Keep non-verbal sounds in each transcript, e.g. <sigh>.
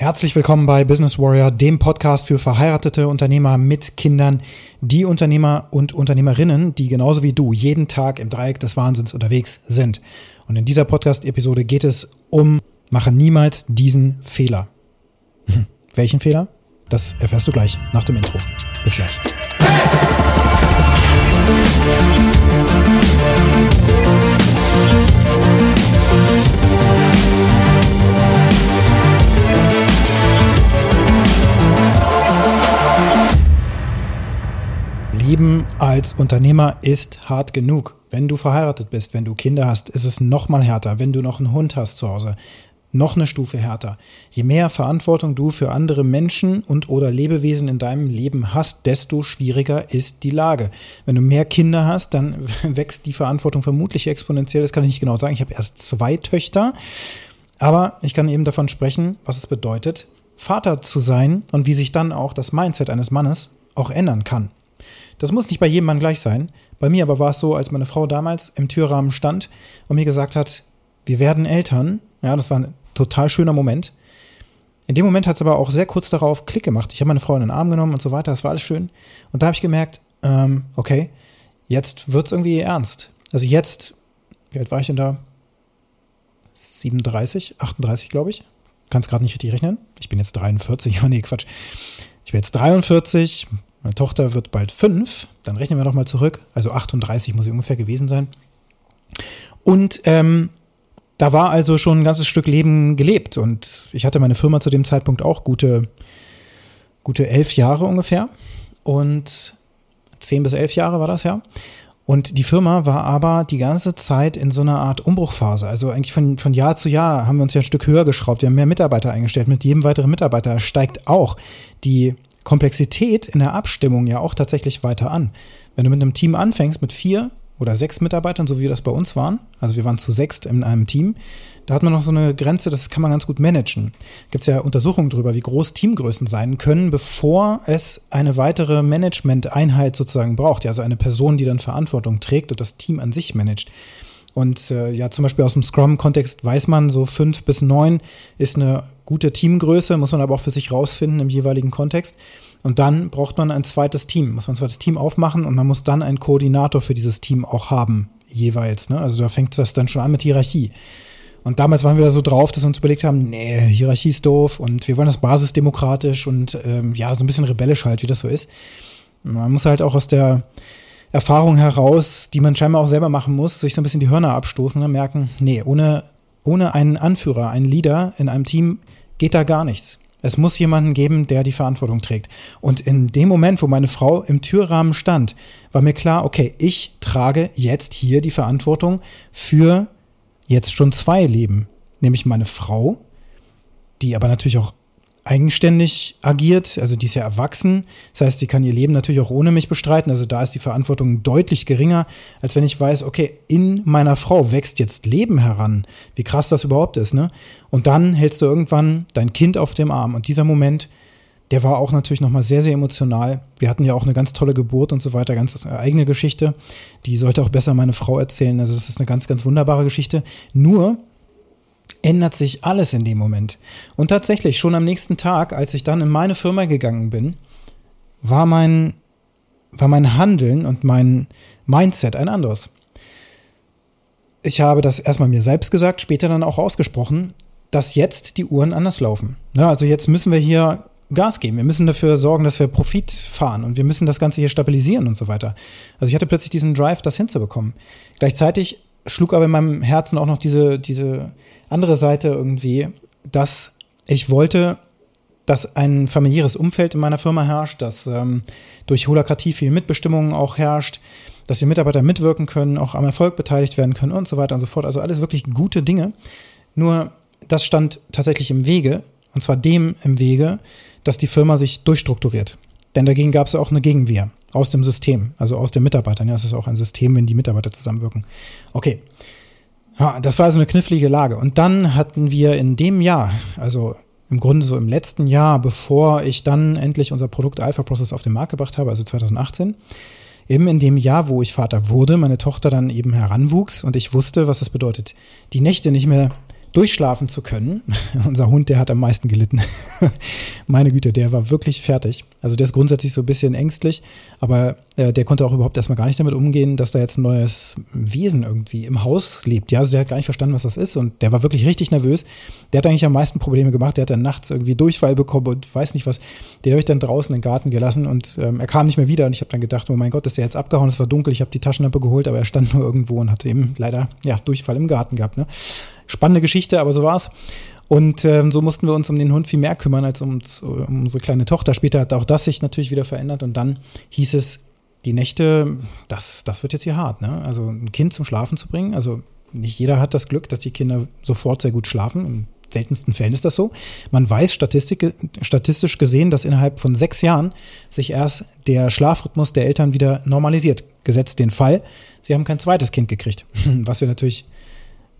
Herzlich willkommen bei Business Warrior, dem Podcast für verheiratete Unternehmer mit Kindern, die Unternehmer und Unternehmerinnen, die genauso wie du jeden Tag im Dreieck des Wahnsinns unterwegs sind. Und in dieser Podcast-Episode geht es um, mache niemals diesen Fehler. <laughs> Welchen Fehler? Das erfährst du gleich nach dem Intro. Bis gleich. Leben als Unternehmer ist hart genug. Wenn du verheiratet bist, wenn du Kinder hast, ist es noch mal härter. Wenn du noch einen Hund hast zu Hause, noch eine Stufe härter. Je mehr Verantwortung du für andere Menschen und oder Lebewesen in deinem Leben hast, desto schwieriger ist die Lage. Wenn du mehr Kinder hast, dann <laughs> wächst die Verantwortung vermutlich exponentiell. Das kann ich nicht genau sagen. Ich habe erst zwei Töchter, aber ich kann eben davon sprechen, was es bedeutet, Vater zu sein und wie sich dann auch das Mindset eines Mannes auch ändern kann. Das muss nicht bei jedem Mann gleich sein. Bei mir aber war es so, als meine Frau damals im Türrahmen stand und mir gesagt hat, wir werden Eltern. Ja, das war ein total schöner Moment. In dem Moment hat es aber auch sehr kurz darauf Klick gemacht. Ich habe meine Frau in den Arm genommen und so weiter. Das war alles schön. Und da habe ich gemerkt, ähm, okay, jetzt wird es irgendwie ernst. Also jetzt, wie alt war ich denn da? 37, 38, glaube ich. Kann es gerade nicht richtig rechnen. Ich bin jetzt 43. <laughs> Oh nee, Quatsch. Ich bin jetzt 43, meine Tochter wird bald fünf, dann rechnen wir nochmal zurück. Also 38 muss sie ungefähr gewesen sein. Und ähm, da war also schon ein ganzes Stück Leben gelebt. Und ich hatte meine Firma zu dem Zeitpunkt auch gute, gute elf Jahre ungefähr. Und zehn bis elf Jahre war das ja. Und die Firma war aber die ganze Zeit in so einer Art Umbruchphase. Also eigentlich von, von Jahr zu Jahr haben wir uns ja ein Stück höher geschraubt. Wir haben mehr Mitarbeiter eingestellt. Mit jedem weiteren Mitarbeiter steigt auch die Komplexität in der Abstimmung ja auch tatsächlich weiter an. Wenn du mit einem Team anfängst mit vier oder sechs Mitarbeitern, so wie das bei uns waren, also wir waren zu sechst in einem Team, da hat man noch so eine Grenze, das kann man ganz gut managen. Gibt es ja Untersuchungen darüber, wie groß Teamgrößen sein können, bevor es eine weitere Management-Einheit sozusagen braucht. Ja, also eine Person, die dann Verantwortung trägt und das Team an sich managt. Und äh, ja, zum Beispiel aus dem Scrum-Kontext weiß man, so fünf bis neun ist eine gute Teamgröße, muss man aber auch für sich rausfinden im jeweiligen Kontext. Und dann braucht man ein zweites Team, muss man ein zweites Team aufmachen und man muss dann einen Koordinator für dieses Team auch haben, jeweils. Ne? Also da fängt das dann schon an mit Hierarchie. Und damals waren wir da so drauf, dass wir uns überlegt haben, nee, Hierarchie ist doof und wir wollen das basisdemokratisch und ähm, ja, so ein bisschen rebellisch halt, wie das so ist. Man muss halt auch aus der Erfahrung heraus, die man scheinbar auch selber machen muss, sich so ein bisschen die Hörner abstoßen und merken, nee, ohne, ohne einen Anführer, einen Leader in einem Team geht da gar nichts. Es muss jemanden geben, der die Verantwortung trägt. Und in dem Moment, wo meine Frau im Türrahmen stand, war mir klar, okay, ich trage jetzt hier die Verantwortung für jetzt schon zwei Leben. Nämlich meine Frau, die aber natürlich auch eigenständig agiert, also die ist ja erwachsen. Das heißt, sie kann ihr Leben natürlich auch ohne mich bestreiten. Also da ist die Verantwortung deutlich geringer, als wenn ich weiß, okay, in meiner Frau wächst jetzt Leben heran. Wie krass das überhaupt ist, ne? Und dann hältst du irgendwann dein Kind auf dem Arm. Und dieser Moment, der war auch natürlich nochmal sehr, sehr emotional. Wir hatten ja auch eine ganz tolle Geburt und so weiter, ganz eigene Geschichte. Die sollte auch besser meine Frau erzählen. Also das ist eine ganz, ganz wunderbare Geschichte. Nur, ändert sich alles in dem Moment. Und tatsächlich, schon am nächsten Tag, als ich dann in meine Firma gegangen bin, war mein, war mein Handeln und mein Mindset ein anderes. Ich habe das erstmal mir selbst gesagt, später dann auch ausgesprochen, dass jetzt die Uhren anders laufen. Ja, also jetzt müssen wir hier Gas geben. Wir müssen dafür sorgen, dass wir Profit fahren und wir müssen das Ganze hier stabilisieren und so weiter. Also ich hatte plötzlich diesen Drive, das hinzubekommen. Gleichzeitig schlug aber in meinem Herzen auch noch diese, diese andere Seite irgendwie, dass ich wollte, dass ein familiäres Umfeld in meiner Firma herrscht, dass ähm, durch Holokratie viel Mitbestimmung auch herrscht, dass die Mitarbeiter mitwirken können, auch am Erfolg beteiligt werden können und so weiter und so fort. Also alles wirklich gute Dinge. Nur das stand tatsächlich im Wege, und zwar dem im Wege, dass die Firma sich durchstrukturiert. Denn dagegen gab es auch eine Gegenwehr aus dem System, also aus den Mitarbeitern. Ja, es ist auch ein System, wenn die Mitarbeiter zusammenwirken. Okay. Ja, das war also eine knifflige Lage. Und dann hatten wir in dem Jahr, also im Grunde so im letzten Jahr, bevor ich dann endlich unser Produkt Alpha Process auf den Markt gebracht habe, also 2018, eben in dem Jahr, wo ich Vater wurde, meine Tochter dann eben heranwuchs und ich wusste, was das bedeutet, die Nächte nicht mehr durchschlafen zu können. <laughs> Unser Hund, der hat am meisten gelitten. <laughs> Meine Güte, der war wirklich fertig. Also der ist grundsätzlich so ein bisschen ängstlich, aber äh, der konnte auch überhaupt erstmal gar nicht damit umgehen, dass da jetzt ein neues Wesen irgendwie im Haus lebt. Ja, also der hat gar nicht verstanden, was das ist und der war wirklich richtig nervös. Der hat eigentlich am meisten Probleme gemacht. Der hat dann nachts irgendwie Durchfall bekommen und weiß nicht was. Den habe ich dann draußen den Garten gelassen und ähm, er kam nicht mehr wieder und ich habe dann gedacht, oh mein Gott, ist der jetzt abgehauen? Es war dunkel, ich habe die Taschenlampe geholt, aber er stand nur irgendwo und hatte eben leider ja Durchfall im Garten gehabt. Ne? Spannende Geschichte, aber so war's. Und ähm, so mussten wir uns um den Hund viel mehr kümmern als um, um unsere kleine Tochter. Später hat auch das sich natürlich wieder verändert und dann hieß es, die Nächte, das, das wird jetzt hier hart. Ne? Also ein Kind zum Schlafen zu bringen, also nicht jeder hat das Glück, dass die Kinder sofort sehr gut schlafen. Im seltensten Fällen ist das so. Man weiß Statistik, statistisch gesehen, dass innerhalb von sechs Jahren sich erst der Schlafrhythmus der Eltern wieder normalisiert. Gesetzt den Fall, sie haben kein zweites Kind gekriegt, <laughs> was wir natürlich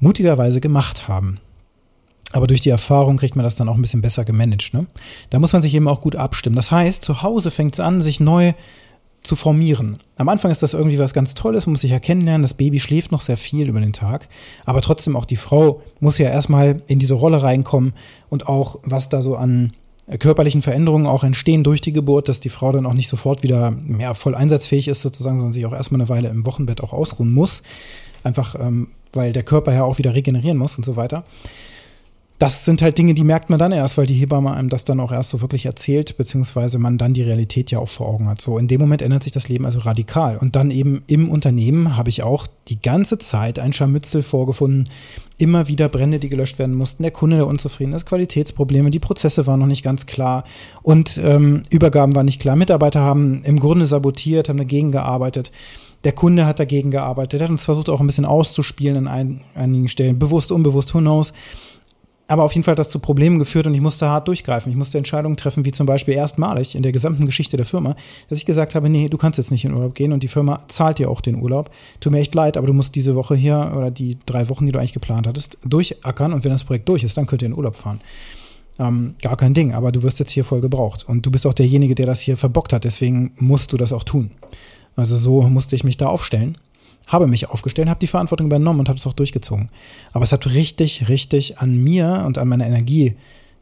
mutigerweise gemacht haben. Aber durch die Erfahrung kriegt man das dann auch ein bisschen besser gemanagt. Ne? Da muss man sich eben auch gut abstimmen. Das heißt, zu Hause fängt es an, sich neu zu formieren. Am Anfang ist das irgendwie was ganz Tolles, man muss sich ja kennenlernen, das Baby schläft noch sehr viel über den Tag, aber trotzdem auch die Frau muss ja erstmal in diese Rolle reinkommen und auch was da so an körperlichen Veränderungen auch entstehen durch die Geburt, dass die Frau dann auch nicht sofort wieder mehr voll einsatzfähig ist sozusagen, sondern sich auch erstmal eine Weile im Wochenbett auch ausruhen muss. Einfach ähm, weil der Körper ja auch wieder regenerieren muss und so weiter. Das sind halt Dinge, die merkt man dann erst, weil die Hebamme einem das dann auch erst so wirklich erzählt, beziehungsweise man dann die Realität ja auch vor Augen hat. So, in dem Moment ändert sich das Leben also radikal. Und dann eben im Unternehmen habe ich auch die ganze Zeit ein Scharmützel vorgefunden. Immer wieder Brände, die gelöscht werden mussten, der Kunde, der unzufrieden ist, Qualitätsprobleme, die Prozesse waren noch nicht ganz klar und ähm, Übergaben waren nicht klar. Mitarbeiter haben im Grunde sabotiert, haben dagegen gearbeitet. Der Kunde hat dagegen gearbeitet, hat uns versucht auch ein bisschen auszuspielen an ein, einigen Stellen, bewusst, unbewusst, who knows. Aber auf jeden Fall hat das zu Problemen geführt und ich musste hart durchgreifen. Ich musste Entscheidungen treffen, wie zum Beispiel erstmalig in der gesamten Geschichte der Firma, dass ich gesagt habe, nee, du kannst jetzt nicht in Urlaub gehen und die Firma zahlt dir auch den Urlaub. Tut mir echt leid, aber du musst diese Woche hier oder die drei Wochen, die du eigentlich geplant hattest, durchackern und wenn das Projekt durch ist, dann könnt ihr in Urlaub fahren. Ähm, gar kein Ding, aber du wirst jetzt hier voll gebraucht. Und du bist auch derjenige, der das hier verbockt hat, deswegen musst du das auch tun. Also so musste ich mich da aufstellen, habe mich aufgestellt, habe die Verantwortung übernommen und habe es auch durchgezogen. Aber es hat richtig, richtig an mir und an meiner Energie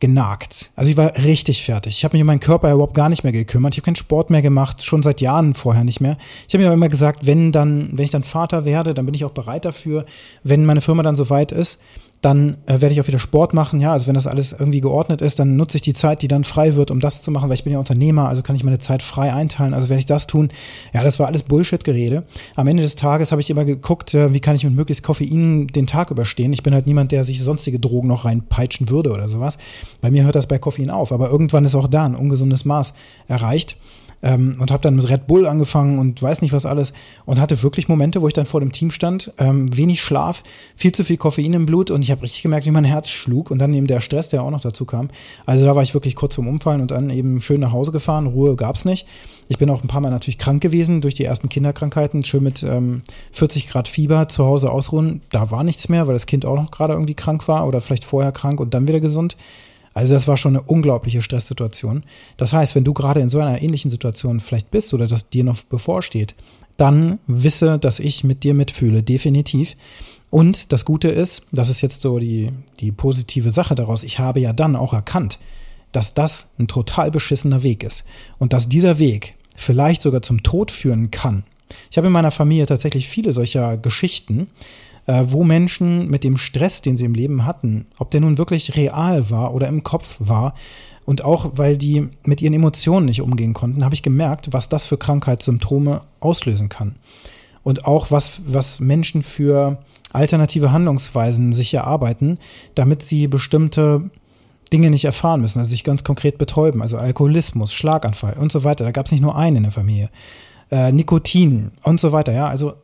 genagt. Also ich war richtig fertig. Ich habe mich um meinen Körper überhaupt gar nicht mehr gekümmert. Ich habe keinen Sport mehr gemacht, schon seit Jahren vorher nicht mehr. Ich habe mir aber immer gesagt, wenn dann, wenn ich dann Vater werde, dann bin ich auch bereit dafür, wenn meine Firma dann so weit ist, dann äh, werde ich auch wieder Sport machen. Ja, also wenn das alles irgendwie geordnet ist, dann nutze ich die Zeit, die dann frei wird, um das zu machen, weil ich bin ja Unternehmer, also kann ich meine Zeit frei einteilen. Also werde ich das tun. Ja, das war alles Bullshit-Gerede. Am Ende des Tages habe ich immer geguckt, äh, wie kann ich mit möglichst Koffein den Tag überstehen. Ich bin halt niemand, der sich sonstige Drogen noch reinpeitschen würde oder sowas. Bei mir hört das bei Koffein auf, aber irgendwann ist auch da ein ungesundes Maß erreicht ähm, und habe dann mit Red Bull angefangen und weiß nicht was alles und hatte wirklich Momente, wo ich dann vor dem Team stand, ähm, wenig Schlaf, viel zu viel Koffein im Blut und ich habe richtig gemerkt, wie mein Herz schlug und dann eben der Stress, der auch noch dazu kam. Also da war ich wirklich kurz vorm Umfallen und dann eben schön nach Hause gefahren, Ruhe gab's nicht. Ich bin auch ein paar Mal natürlich krank gewesen durch die ersten Kinderkrankheiten, schön mit ähm, 40 Grad Fieber zu Hause ausruhen. Da war nichts mehr, weil das Kind auch noch gerade irgendwie krank war oder vielleicht vorher krank und dann wieder gesund. Also das war schon eine unglaubliche Stresssituation. Das heißt, wenn du gerade in so einer ähnlichen Situation vielleicht bist oder das dir noch bevorsteht, dann wisse, dass ich mit dir mitfühle, definitiv. Und das Gute ist, das ist jetzt so die, die positive Sache daraus, ich habe ja dann auch erkannt, dass das ein total beschissener Weg ist und dass dieser Weg vielleicht sogar zum Tod führen kann. Ich habe in meiner Familie tatsächlich viele solcher Geschichten, äh, wo Menschen mit dem Stress, den sie im Leben hatten, ob der nun wirklich real war oder im Kopf war, und auch weil die mit ihren Emotionen nicht umgehen konnten, habe ich gemerkt, was das für Krankheitssymptome auslösen kann. Und auch was, was Menschen für alternative Handlungsweisen sich erarbeiten, damit sie bestimmte Dinge nicht erfahren müssen, also sich ganz konkret betäuben, also Alkoholismus, Schlaganfall und so weiter. Da gab es nicht nur einen in der Familie. Äh, Nikotin und so weiter, ja. Also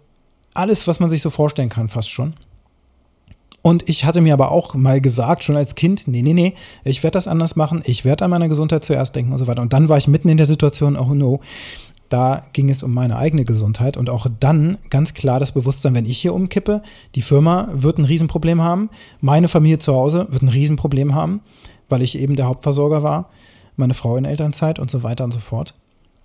alles, was man sich so vorstellen kann, fast schon. Und ich hatte mir aber auch mal gesagt, schon als Kind, nee, nee, nee, ich werde das anders machen, ich werde an meine Gesundheit zuerst denken und so weiter. Und dann war ich mitten in der Situation, oh no, da ging es um meine eigene Gesundheit und auch dann ganz klar das Bewusstsein, wenn ich hier umkippe, die Firma wird ein Riesenproblem haben, meine Familie zu Hause wird ein Riesenproblem haben, weil ich eben der Hauptversorger war, meine Frau in Elternzeit und so weiter und so fort.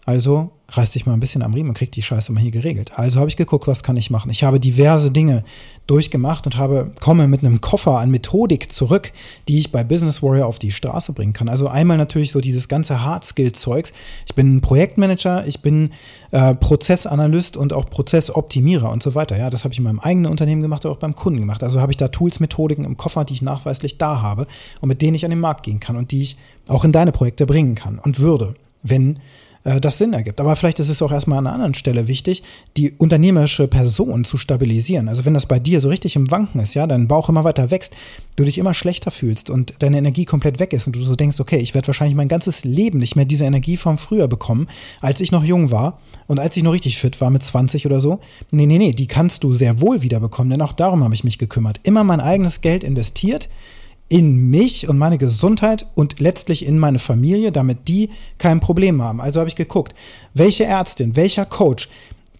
Also reiß dich mal ein bisschen am Riemen und krieg die Scheiße mal hier geregelt. Also habe ich geguckt, was kann ich machen. Ich habe diverse Dinge durchgemacht und habe, komme mit einem Koffer an Methodik zurück, die ich bei Business Warrior auf die Straße bringen kann. Also einmal natürlich so dieses ganze Hard-Skill-Zeugs. Ich bin Projektmanager, ich bin äh, Prozessanalyst und auch Prozessoptimierer und so weiter. Ja, das habe ich in meinem eigenen Unternehmen gemacht, auch beim Kunden gemacht. Also habe ich da Tools, Methodiken im Koffer, die ich nachweislich da habe und mit denen ich an den Markt gehen kann und die ich auch in deine Projekte bringen kann und würde, wenn äh, das Sinn ergibt. Aber vielleicht ist es auch erstmal an einer anderen Stelle wichtig, die unternehmerische Person zu stabilisieren. Also wenn das bei dir so richtig im Wanken ist, ja, dein Bauch immer weiter wächst, du dich immer schlechter fühlst und deine Energie komplett weg ist und du so denkst, okay, ich werde wahrscheinlich mein ganzes Leben nicht mehr diese Energie vom früher bekommen, als ich noch jung war und als ich noch richtig fit war mit 20 oder so. Nee, nee, nee, die kannst du sehr wohl wieder bekommen, denn auch darum habe ich mich gekümmert. Immer mein eigenes Geld investiert in mich und meine Gesundheit und letztlich in meine Familie, damit die kein Problem haben. Also habe ich geguckt, welche Ärztin, welcher Coach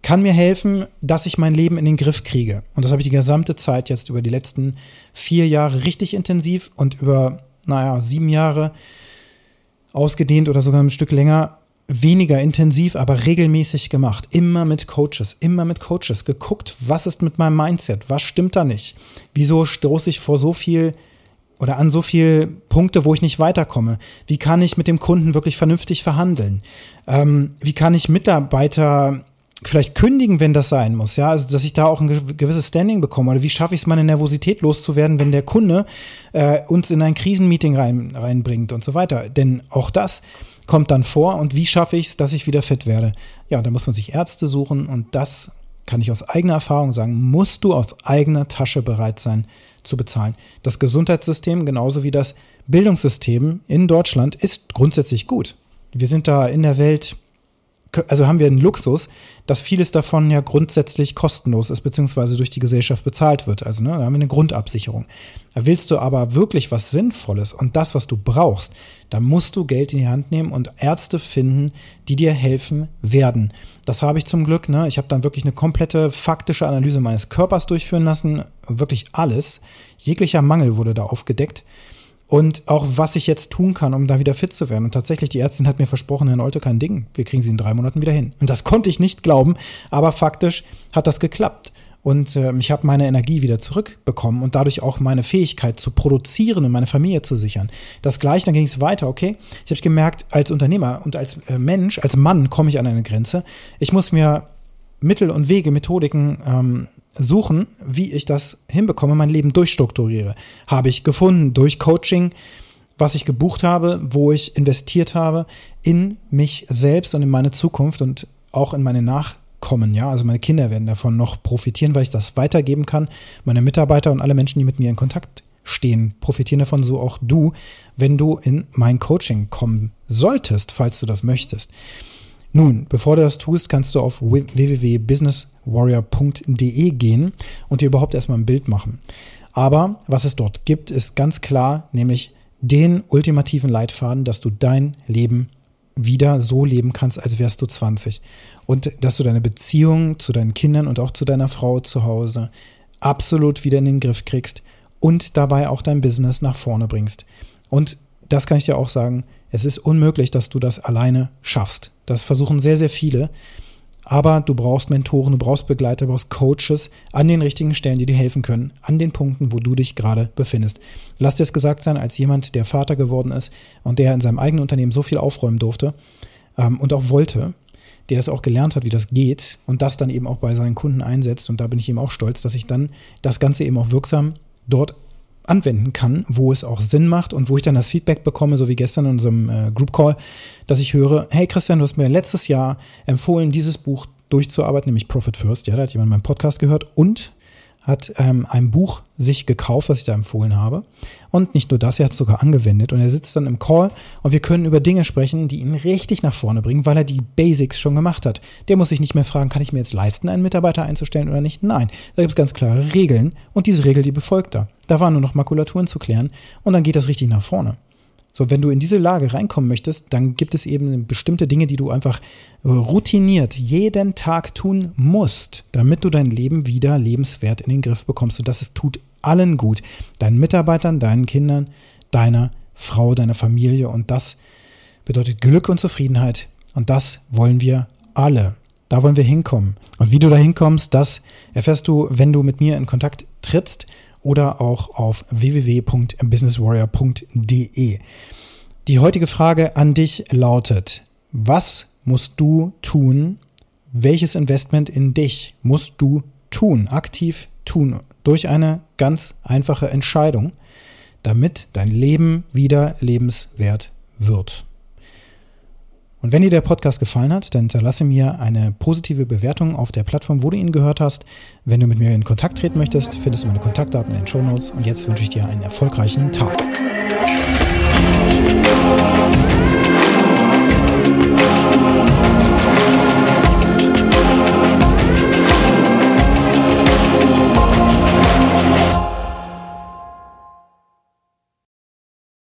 kann mir helfen, dass ich mein Leben in den Griff kriege. Und das habe ich die gesamte Zeit jetzt über die letzten vier Jahre richtig intensiv und über, naja, sieben Jahre ausgedehnt oder sogar ein Stück länger weniger intensiv, aber regelmäßig gemacht. Immer mit Coaches, immer mit Coaches geguckt, was ist mit meinem Mindset, was stimmt da nicht? Wieso stoße ich vor so viel oder an so viele Punkte, wo ich nicht weiterkomme? Wie kann ich mit dem Kunden wirklich vernünftig verhandeln? Ähm, wie kann ich Mitarbeiter vielleicht kündigen, wenn das sein muss, ja, also dass ich da auch ein gewisses Standing bekomme oder wie schaffe ich es, meine Nervosität loszuwerden, wenn der Kunde äh, uns in ein Krisenmeeting rein, reinbringt und so weiter. Denn auch das kommt dann vor und wie schaffe ich es, dass ich wieder fit werde? Ja, da muss man sich Ärzte suchen und das kann ich aus eigener Erfahrung sagen, musst du aus eigener Tasche bereit sein, zu bezahlen. Das Gesundheitssystem genauso wie das Bildungssystem in Deutschland ist grundsätzlich gut. Wir sind da in der Welt, also haben wir einen Luxus, dass vieles davon ja grundsätzlich kostenlos ist, beziehungsweise durch die Gesellschaft bezahlt wird. Also ne, da haben wir eine Grundabsicherung. Da willst du aber wirklich was Sinnvolles und das, was du brauchst, da musst du Geld in die Hand nehmen und Ärzte finden, die dir helfen werden. Das habe ich zum Glück. Ne? Ich habe dann wirklich eine komplette faktische Analyse meines Körpers durchführen lassen. Wirklich alles. Jeglicher Mangel wurde da aufgedeckt und auch was ich jetzt tun kann, um da wieder fit zu werden. Und tatsächlich, die Ärztin hat mir versprochen, Herr Nolte, kein Ding, wir kriegen Sie in drei Monaten wieder hin. Und das konnte ich nicht glauben, aber faktisch hat das geklappt. Und äh, ich habe meine Energie wieder zurückbekommen und dadurch auch meine Fähigkeit zu produzieren und meine Familie zu sichern. Das gleiche, dann ging es weiter, okay? Ich habe gemerkt, als Unternehmer und als äh, Mensch, als Mann komme ich an eine Grenze. Ich muss mir Mittel und Wege, Methodiken ähm, suchen, wie ich das hinbekomme, mein Leben durchstrukturiere. Habe ich gefunden durch Coaching, was ich gebucht habe, wo ich investiert habe in mich selbst und in meine Zukunft und auch in meine Nachkommen. Ja, also meine Kinder werden davon noch profitieren, weil ich das weitergeben kann. Meine Mitarbeiter und alle Menschen, die mit mir in Kontakt stehen, profitieren davon, so auch du, wenn du in mein Coaching kommen solltest, falls du das möchtest. Nun, bevor du das tust, kannst du auf www.businesswarrior.de gehen und dir überhaupt erstmal ein Bild machen. Aber was es dort gibt, ist ganz klar, nämlich den ultimativen Leitfaden, dass du dein Leben wieder so leben kannst, als wärst du 20. Und dass du deine Beziehung zu deinen Kindern und auch zu deiner Frau zu Hause absolut wieder in den Griff kriegst und dabei auch dein Business nach vorne bringst. Und das kann ich dir auch sagen, es ist unmöglich, dass du das alleine schaffst. Das versuchen sehr, sehr viele. Aber du brauchst Mentoren, du brauchst Begleiter, du brauchst Coaches an den richtigen Stellen, die dir helfen können, an den Punkten, wo du dich gerade befindest. Lass dir es gesagt sein, als jemand, der Vater geworden ist und der in seinem eigenen Unternehmen so viel aufräumen durfte ähm, und auch wollte, der es auch gelernt hat, wie das geht und das dann eben auch bei seinen Kunden einsetzt. Und da bin ich eben auch stolz, dass ich dann das Ganze eben auch wirksam dort anwenden kann, wo es auch Sinn macht und wo ich dann das Feedback bekomme, so wie gestern in unserem äh, Group Call, dass ich höre, hey Christian, du hast mir letztes Jahr empfohlen, dieses Buch durchzuarbeiten, nämlich Profit First. Ja, da hat jemand meinen Podcast gehört und hat ähm, ein Buch sich gekauft, was ich da empfohlen habe. Und nicht nur das, er hat es sogar angewendet. Und er sitzt dann im Call und wir können über Dinge sprechen, die ihn richtig nach vorne bringen, weil er die Basics schon gemacht hat. Der muss sich nicht mehr fragen, kann ich mir jetzt leisten, einen Mitarbeiter einzustellen oder nicht? Nein, da gibt es ganz klare Regeln und diese Regel, die befolgt er. Da waren nur noch Makulaturen zu klären und dann geht das richtig nach vorne. So, wenn du in diese Lage reinkommen möchtest, dann gibt es eben bestimmte Dinge, die du einfach routiniert jeden Tag tun musst, damit du dein Leben wieder lebenswert in den Griff bekommst. Und das ist, tut allen gut. Deinen Mitarbeitern, deinen Kindern, deiner Frau, deiner Familie. Und das bedeutet Glück und Zufriedenheit Und das wollen wir alle. Da wollen wir hinkommen. Und wie du da hinkommst, das erfährst du, wenn du mit mir in Kontakt trittst oder auch auf www.businesswarrior.de. Die heutige Frage an dich lautet, was musst du tun? Welches Investment in dich musst du tun, aktiv tun, durch eine ganz einfache Entscheidung, damit dein Leben wieder lebenswert wird? Und wenn dir der Podcast gefallen hat, dann hinterlasse mir eine positive Bewertung auf der Plattform, wo du ihn gehört hast. Wenn du mit mir in Kontakt treten möchtest, findest du meine Kontaktdaten in den Show Notes. Und jetzt wünsche ich dir einen erfolgreichen Tag.